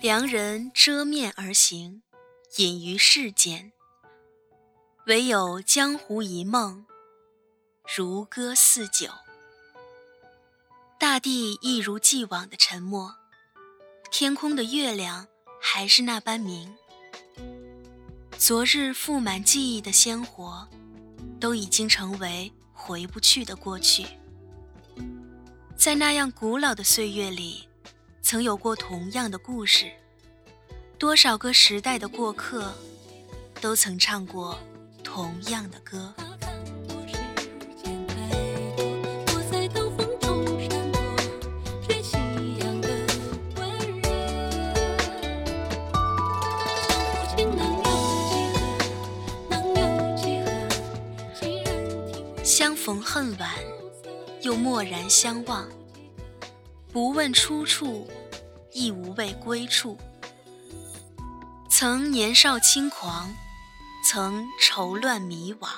良人遮面而行，隐于世间。唯有江湖一梦，如歌似酒。大地一如既往的沉默，天空的月亮还是那般明。昨日覆满记忆的鲜活，都已经成为回不去的过去。在那样古老的岁月里，曾有过同样的故事。多少个时代的过客，都曾唱过同样的歌。相逢恨晚，又蓦然相望。不问出处，亦无畏归处。曾年少轻狂，曾愁乱迷惘。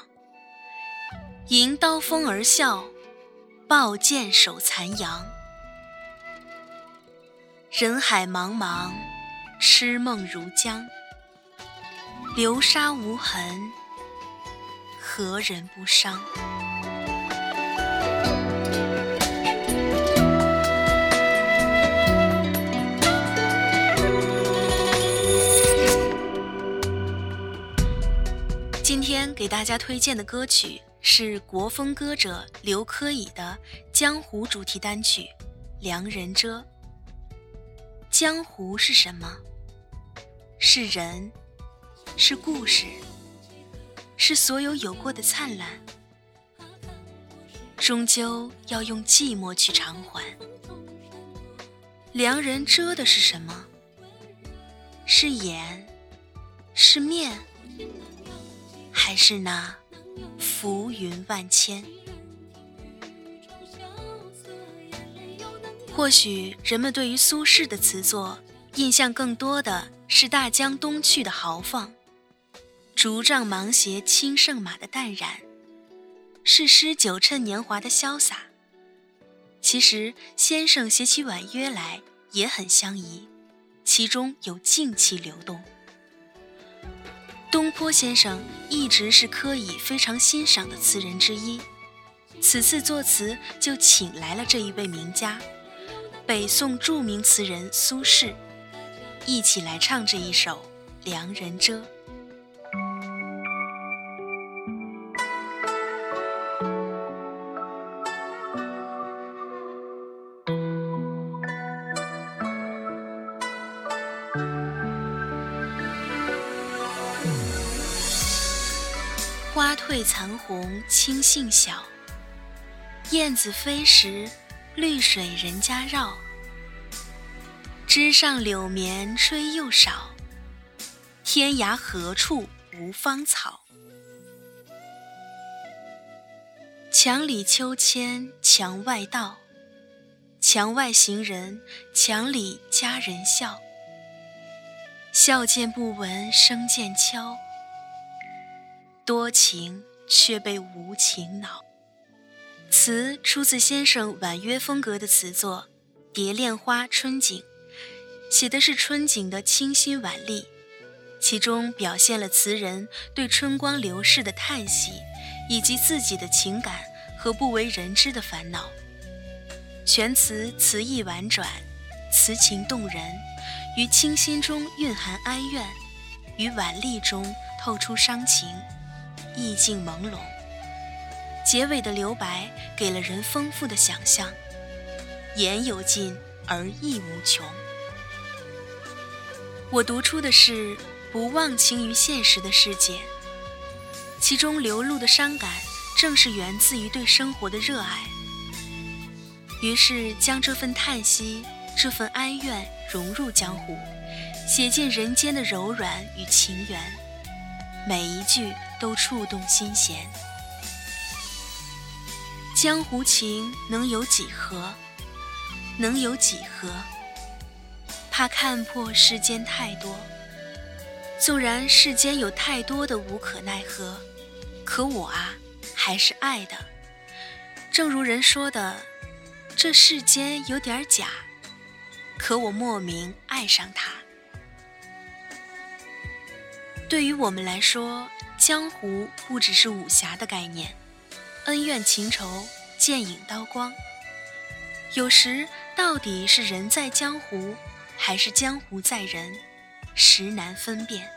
迎刀锋而笑，抱剑守残阳。人海茫茫，痴梦如江。流沙无痕，何人不伤？给大家推荐的歌曲是国风歌者刘珂矣的江湖主题单曲《良人遮》。江湖是什么？是人，是故事，是所有有过的灿烂，终究要用寂寞去偿还。良人遮的是什么？是眼，是面。还是那浮云万千。或许人们对于苏轼的词作印象更多的是大江东去的豪放，竹杖芒鞋轻胜马的淡然，是诗酒趁年华的潇洒。其实先生写起婉约来也很相宜，其中有静气流动。东坡先生一直是柯以非常欣赏的词人之一，此次作词就请来了这一位名家，北宋著名词人苏轼，一起来唱这一首《良人遮》。花褪残红青杏小，燕子飞时，绿水人家绕。枝上柳绵吹又少，天涯何处无芳草？墙里秋千墙外道，墙外行人墙里佳人笑。笑渐不闻声渐悄。多情却被无情恼。词出自先生婉约风格的词作《蝶恋花·春景》，写的是春景的清新婉丽，其中表现了词人对春光流逝的叹息，以及自己的情感和不为人知的烦恼。全词词意婉转，词情动人，于清新中蕴含哀怨，于婉丽中透出伤情。意境朦胧，结尾的留白给了人丰富的想象，言有尽而意无穷。我读出的是不忘情于现实的世界，其中流露的伤感正是源自于对生活的热爱。于是将这份叹息、这份哀怨融入江湖，写尽人间的柔软与情缘。每一句都触动心弦。江湖情能有几何？能有几何？怕看破世间太多。纵然世间有太多的无可奈何，可我啊，还是爱的。正如人说的，这世间有点假，可我莫名爱上他。对于我们来说，江湖不只是武侠的概念，恩怨情仇、剑影刀光。有时到底是人在江湖，还是江湖在人，实难分辨。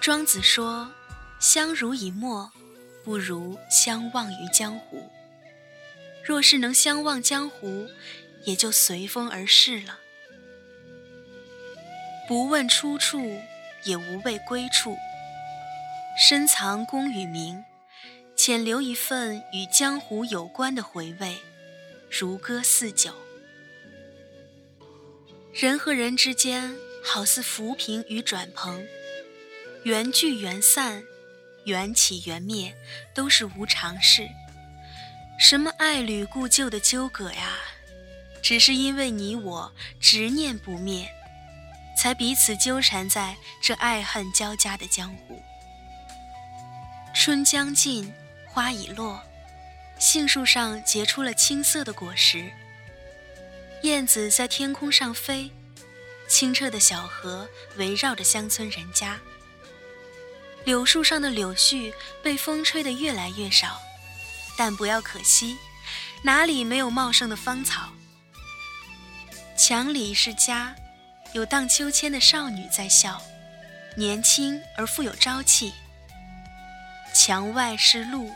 庄子说：“相濡以沫。”不如相忘于江湖。若是能相忘江湖，也就随风而逝了。不问出处，也无畏归处。深藏功与名，浅留一份与江湖有关的回味，如歌似酒。人和人之间，好似浮萍与转蓬，缘聚缘散。缘起缘灭都是无常事，什么爱侣故旧的纠葛呀？只是因为你我执念不灭，才彼此纠缠在这爱恨交加的江湖。春将尽，花已落，杏树上结出了青色的果实。燕子在天空上飞，清澈的小河围绕着乡村人家。柳树上的柳絮被风吹得越来越少，但不要可惜，哪里没有茂盛的芳草？墙里是家，有荡秋千的少女在笑，年轻而富有朝气。墙外是路，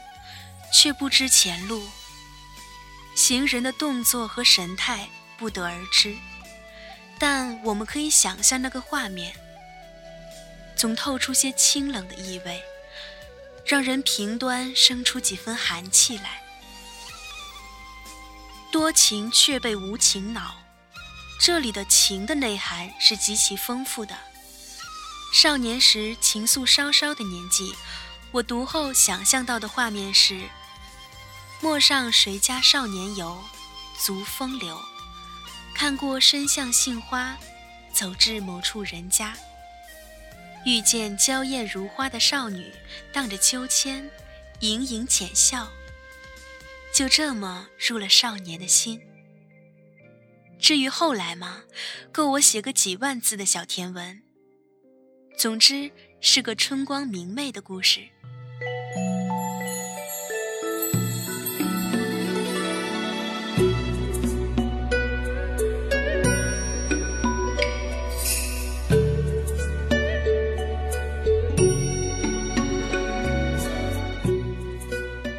却不知前路。行人的动作和神态不得而知，但我们可以想象那个画面。总透出些清冷的意味，让人平端生出几分寒气来。多情却被无情恼，这里的情的内涵是极其丰富的。少年时情愫稍稍的年纪，我读后想象到的画面是：陌上谁家少年游，足风流。看过深巷杏花，走至某处人家。遇见娇艳如花的少女，荡着秋千，盈盈浅笑，就这么入了少年的心。至于后来嘛，够我写个几万字的小甜文。总之，是个春光明媚的故事。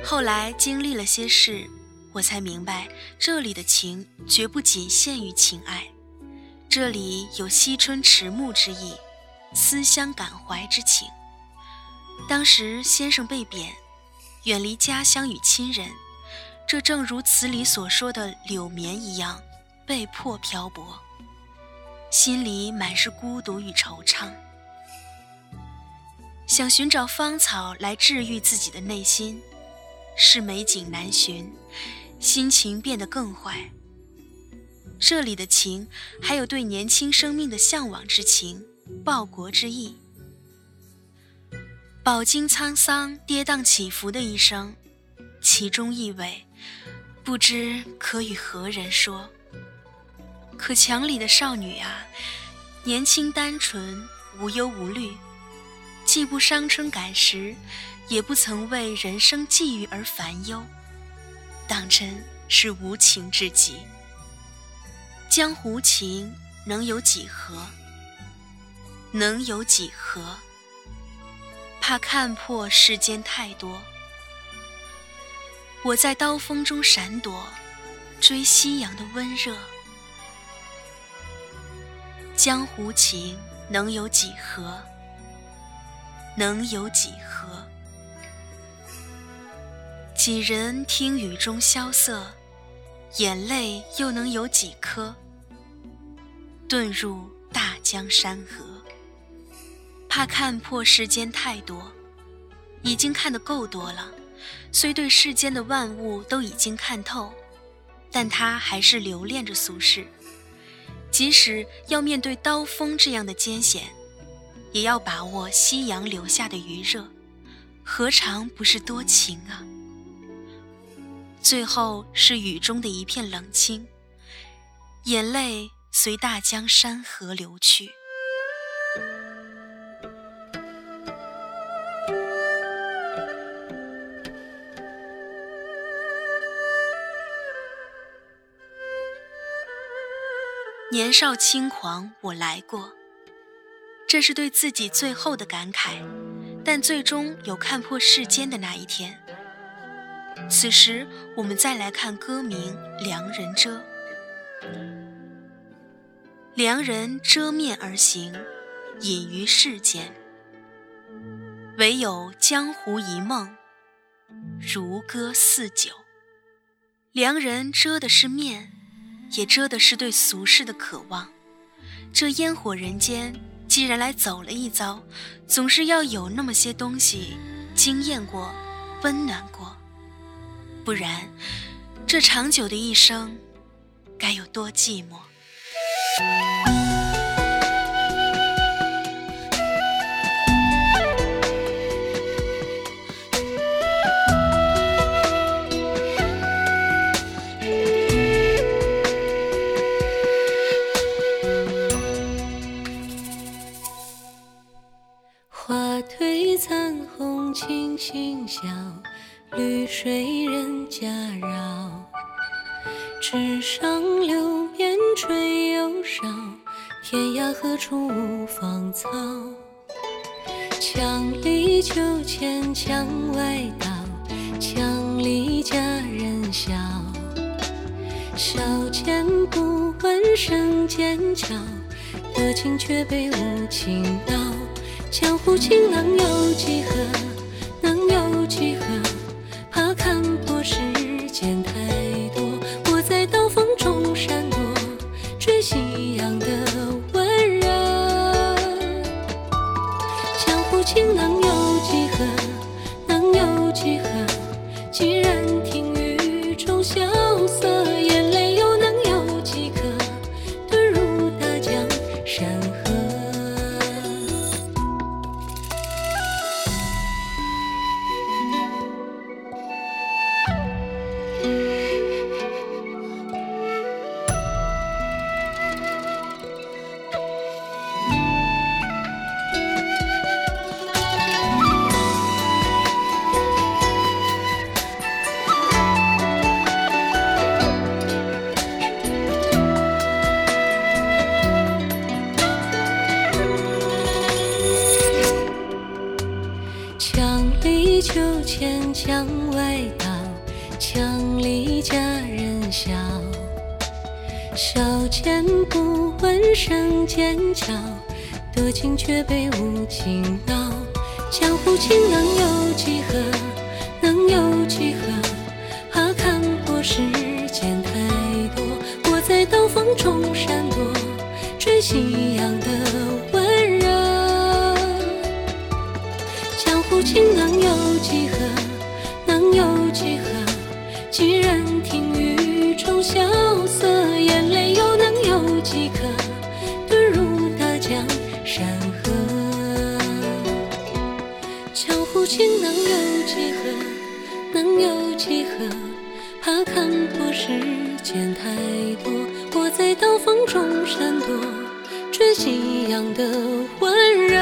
后来经历了些事，我才明白，这里的情绝不仅限于情爱，这里有惜春迟暮之意，思乡感怀之情。当时先生被贬，远离家乡与亲人，这正如词里所说的柳绵一样，被迫漂泊，心里满是孤独与惆怅，想寻找芳草来治愈自己的内心。是美景难寻，心情变得更坏。这里的情，还有对年轻生命的向往之情，报国之意。饱经沧桑、跌宕起伏的一生，其中意味，不知可与何人说。可墙里的少女啊，年轻单纯，无忧无虑，既不伤春感时。也不曾为人生际遇而烦忧，当真是无情至极。江湖情能有几何？能有几何？怕看破世间太多。我在刀锋中闪躲，追夕阳的温热。江湖情能有几何？能有几何？几人听雨中萧瑟，眼泪又能有几颗？遁入大江山河。怕看破世间太多，已经看得够多了。虽对世间的万物都已经看透，但他还是留恋着俗世。即使要面对刀锋这样的艰险，也要把握夕阳留下的余热，何尝不是多情啊？最后是雨中的一片冷清，眼泪随大江山河流去。年少轻狂，我来过。这是对自己最后的感慨，但最终有看破世间的那一天。此时，我们再来看歌名《良人遮》。良人遮面而行，隐于世间。唯有江湖一梦，如歌似酒。良人遮的是面。也遮的是对俗世的渴望。这烟火人间，既然来走了一遭，总是要有那么些东西惊艳过、温暖过，不然，这长久的一生，该有多寂寞。墙外道，墙里佳人笑。笑间不闻声渐悄，得情却被无情恼。江湖情郎有几何？能有几何？怕看破世间太多。我在刀锋中闪躲，追夕既然听雨中萧笑间不闻声渐悄，多情却被无情恼。江湖情能有几何？能有几何？怕看破世间太多。我在刀锋中闪躲，追夕阳的温热。江湖情能有。几何能有几何？几人听雨中萧瑟，有几颗？遁入大江山河。江湖情能有几何？能有几何？怕看破世间太多。我在刀锋中闪躲，追夕阳的温热。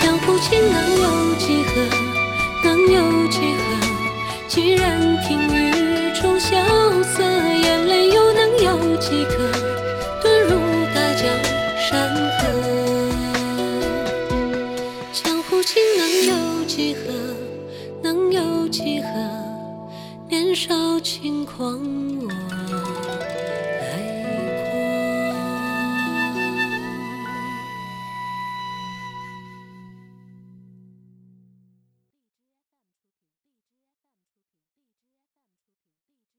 江湖情能有几何？能有几何？既然听雨中萧轻狂。